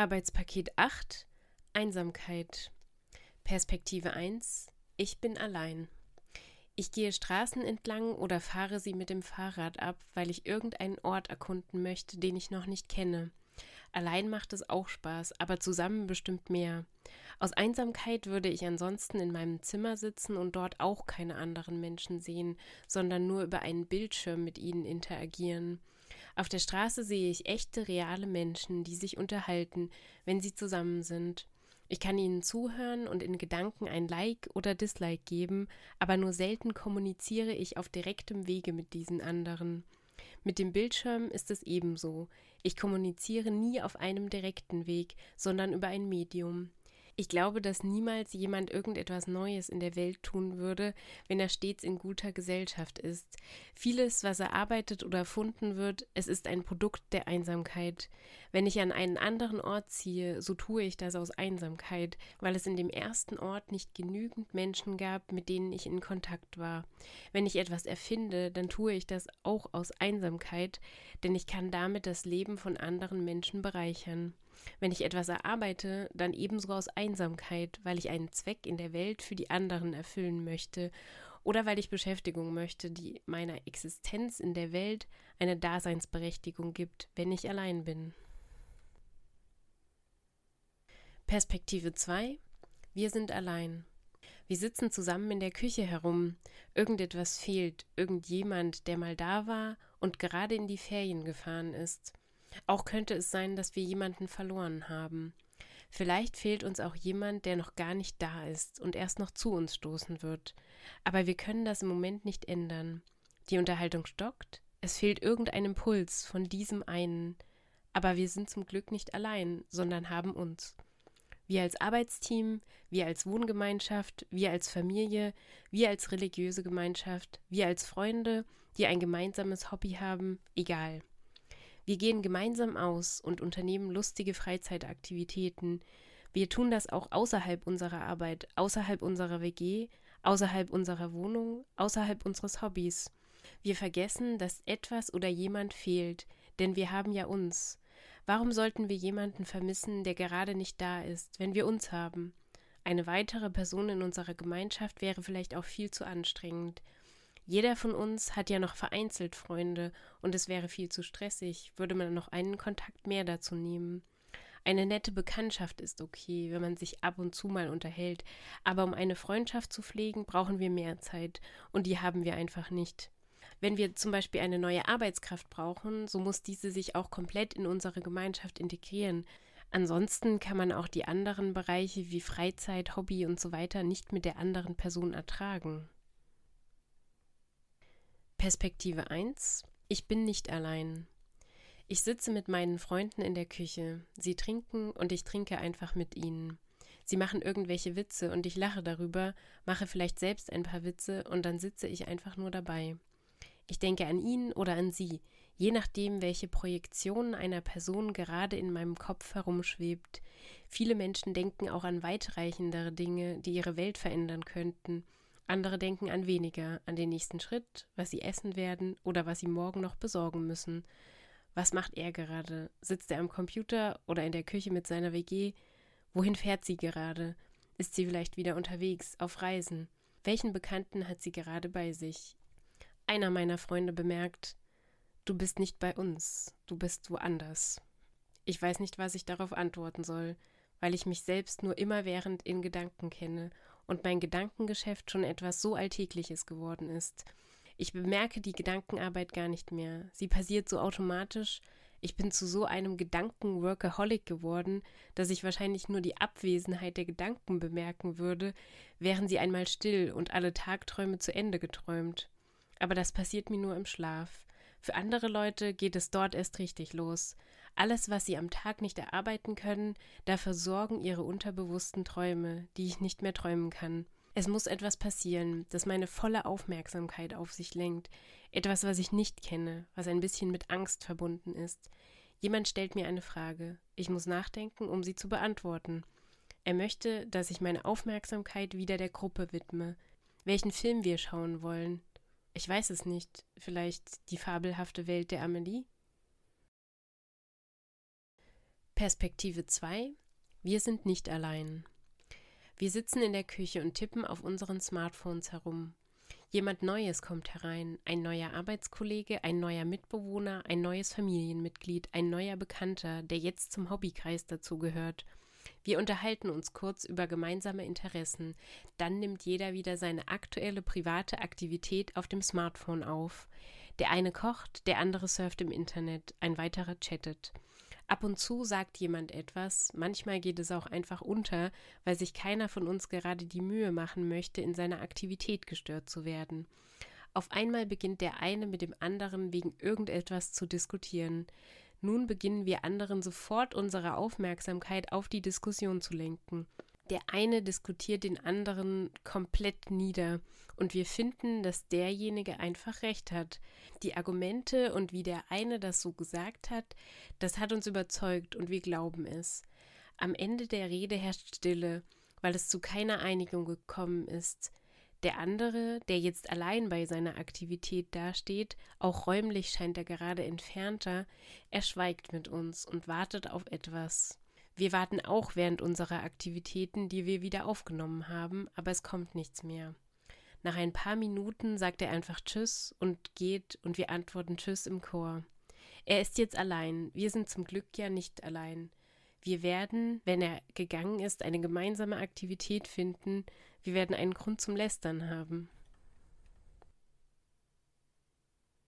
Arbeitspaket 8 Einsamkeit Perspektive 1 Ich bin allein. Ich gehe Straßen entlang oder fahre sie mit dem Fahrrad ab, weil ich irgendeinen Ort erkunden möchte, den ich noch nicht kenne. Allein macht es auch Spaß, aber zusammen bestimmt mehr. Aus Einsamkeit würde ich ansonsten in meinem Zimmer sitzen und dort auch keine anderen Menschen sehen, sondern nur über einen Bildschirm mit ihnen interagieren. Auf der Straße sehe ich echte, reale Menschen, die sich unterhalten, wenn sie zusammen sind. Ich kann ihnen zuhören und in Gedanken ein Like oder Dislike geben, aber nur selten kommuniziere ich auf direktem Wege mit diesen anderen. Mit dem Bildschirm ist es ebenso. Ich kommuniziere nie auf einem direkten Weg, sondern über ein Medium. Ich glaube, dass niemals jemand irgendetwas Neues in der Welt tun würde, wenn er stets in guter Gesellschaft ist. Vieles, was erarbeitet oder erfunden wird, es ist ein Produkt der Einsamkeit. Wenn ich an einen anderen Ort ziehe, so tue ich das aus Einsamkeit, weil es in dem ersten Ort nicht genügend Menschen gab, mit denen ich in Kontakt war. Wenn ich etwas erfinde, dann tue ich das auch aus Einsamkeit, denn ich kann damit das Leben von anderen Menschen bereichern. Wenn ich etwas erarbeite, dann ebenso aus Einsamkeit, weil ich einen Zweck in der Welt für die anderen erfüllen möchte oder weil ich Beschäftigung möchte, die meiner Existenz in der Welt eine Daseinsberechtigung gibt, wenn ich allein bin. Perspektive 2 Wir sind allein. Wir sitzen zusammen in der Küche herum. Irgendetwas fehlt, irgendjemand, der mal da war und gerade in die Ferien gefahren ist. Auch könnte es sein, dass wir jemanden verloren haben. Vielleicht fehlt uns auch jemand, der noch gar nicht da ist und erst noch zu uns stoßen wird. Aber wir können das im Moment nicht ändern. Die Unterhaltung stockt, es fehlt irgendein Impuls von diesem einen. Aber wir sind zum Glück nicht allein, sondern haben uns. Wir als Arbeitsteam, wir als Wohngemeinschaft, wir als Familie, wir als religiöse Gemeinschaft, wir als Freunde, die ein gemeinsames Hobby haben, egal. Wir gehen gemeinsam aus und unternehmen lustige Freizeitaktivitäten. Wir tun das auch außerhalb unserer Arbeit, außerhalb unserer WG, außerhalb unserer Wohnung, außerhalb unseres Hobbys. Wir vergessen, dass etwas oder jemand fehlt, denn wir haben ja uns. Warum sollten wir jemanden vermissen, der gerade nicht da ist, wenn wir uns haben? Eine weitere Person in unserer Gemeinschaft wäre vielleicht auch viel zu anstrengend. Jeder von uns hat ja noch vereinzelt Freunde und es wäre viel zu stressig, würde man noch einen Kontakt mehr dazu nehmen. Eine nette Bekanntschaft ist okay, wenn man sich ab und zu mal unterhält, aber um eine Freundschaft zu pflegen, brauchen wir mehr Zeit und die haben wir einfach nicht. Wenn wir zum Beispiel eine neue Arbeitskraft brauchen, so muss diese sich auch komplett in unsere Gemeinschaft integrieren. Ansonsten kann man auch die anderen Bereiche wie Freizeit, Hobby und so weiter nicht mit der anderen Person ertragen. Perspektive 1. Ich bin nicht allein. Ich sitze mit meinen Freunden in der Küche. Sie trinken und ich trinke einfach mit ihnen. Sie machen irgendwelche Witze und ich lache darüber, mache vielleicht selbst ein paar Witze und dann sitze ich einfach nur dabei. Ich denke an ihn oder an sie, je nachdem, welche Projektion einer Person gerade in meinem Kopf herumschwebt. Viele Menschen denken auch an weitreichendere Dinge, die ihre Welt verändern könnten. Andere denken an weniger, an den nächsten Schritt, was sie essen werden oder was sie morgen noch besorgen müssen. Was macht er gerade? Sitzt er am Computer oder in der Küche mit seiner WG? Wohin fährt sie gerade? Ist sie vielleicht wieder unterwegs, auf Reisen? Welchen Bekannten hat sie gerade bei sich? Einer meiner Freunde bemerkt, du bist nicht bei uns, du bist woanders. Ich weiß nicht, was ich darauf antworten soll, weil ich mich selbst nur immerwährend in Gedanken kenne und mein Gedankengeschäft schon etwas so Alltägliches geworden ist. Ich bemerke die Gedankenarbeit gar nicht mehr. Sie passiert so automatisch. Ich bin zu so einem Gedanken-Workaholic geworden, dass ich wahrscheinlich nur die Abwesenheit der Gedanken bemerken würde, wären sie einmal still und alle Tagträume zu Ende geträumt. Aber das passiert mir nur im Schlaf. Für andere Leute geht es dort erst richtig los. Alles, was sie am Tag nicht erarbeiten können, dafür sorgen ihre unterbewussten Träume, die ich nicht mehr träumen kann. Es muss etwas passieren, das meine volle Aufmerksamkeit auf sich lenkt, etwas, was ich nicht kenne, was ein bisschen mit Angst verbunden ist. Jemand stellt mir eine Frage, ich muss nachdenken, um sie zu beantworten. Er möchte, dass ich meine Aufmerksamkeit wieder der Gruppe widme, welchen Film wir schauen wollen. Ich weiß es nicht, vielleicht die fabelhafte Welt der Amelie? Perspektive 2. Wir sind nicht allein. Wir sitzen in der Küche und tippen auf unseren Smartphones herum. Jemand Neues kommt herein, ein neuer Arbeitskollege, ein neuer Mitbewohner, ein neues Familienmitglied, ein neuer Bekannter, der jetzt zum Hobbykreis dazugehört. Wir unterhalten uns kurz über gemeinsame Interessen, dann nimmt jeder wieder seine aktuelle private Aktivität auf dem Smartphone auf. Der eine kocht, der andere surft im Internet, ein weiterer chattet. Ab und zu sagt jemand etwas, manchmal geht es auch einfach unter, weil sich keiner von uns gerade die Mühe machen möchte, in seiner Aktivität gestört zu werden. Auf einmal beginnt der eine mit dem anderen wegen irgendetwas zu diskutieren. Nun beginnen wir anderen sofort unsere Aufmerksamkeit auf die Diskussion zu lenken. Der eine diskutiert den anderen komplett nieder und wir finden, dass derjenige einfach recht hat. Die Argumente und wie der eine das so gesagt hat, das hat uns überzeugt und wir glauben es. Am Ende der Rede herrscht Stille, weil es zu keiner Einigung gekommen ist. Der andere, der jetzt allein bei seiner Aktivität dasteht, auch räumlich scheint er gerade entfernter, er schweigt mit uns und wartet auf etwas. Wir warten auch während unserer Aktivitäten, die wir wieder aufgenommen haben, aber es kommt nichts mehr. Nach ein paar Minuten sagt er einfach Tschüss und geht und wir antworten Tschüss im Chor. Er ist jetzt allein. Wir sind zum Glück ja nicht allein. Wir werden, wenn er gegangen ist, eine gemeinsame Aktivität finden. Wir werden einen Grund zum Lästern haben.